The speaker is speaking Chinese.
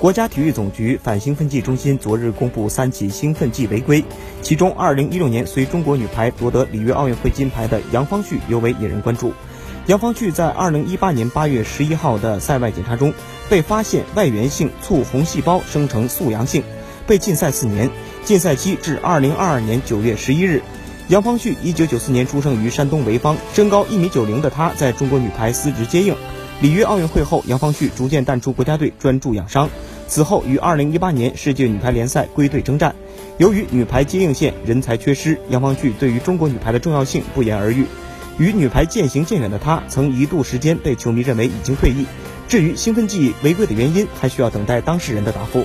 国家体育总局反兴奋剂中心昨日公布三起兴奋剂违规，其中2016年随中国女排夺得里约奥运会金牌的杨方旭尤为引人关注。杨方旭在2018年8月11号的赛外检查中被发现外源性促红细胞生成素阳性，被禁赛四年，禁赛期至2022年9月11日。杨方旭1994年出生于山东潍坊，身高1米90的他在中国女排司职接应。里约奥运会后，杨方旭逐渐淡出国家队，专注养伤。此后，于二零一八年世界女排联赛归队征战。由于女排接应线人才缺失，杨方旭对于中国女排的重要性不言而喻。与女排渐行渐远的她，曾一度时间被球迷认为已经退役。至于兴奋剂违规的原因，还需要等待当事人的答复。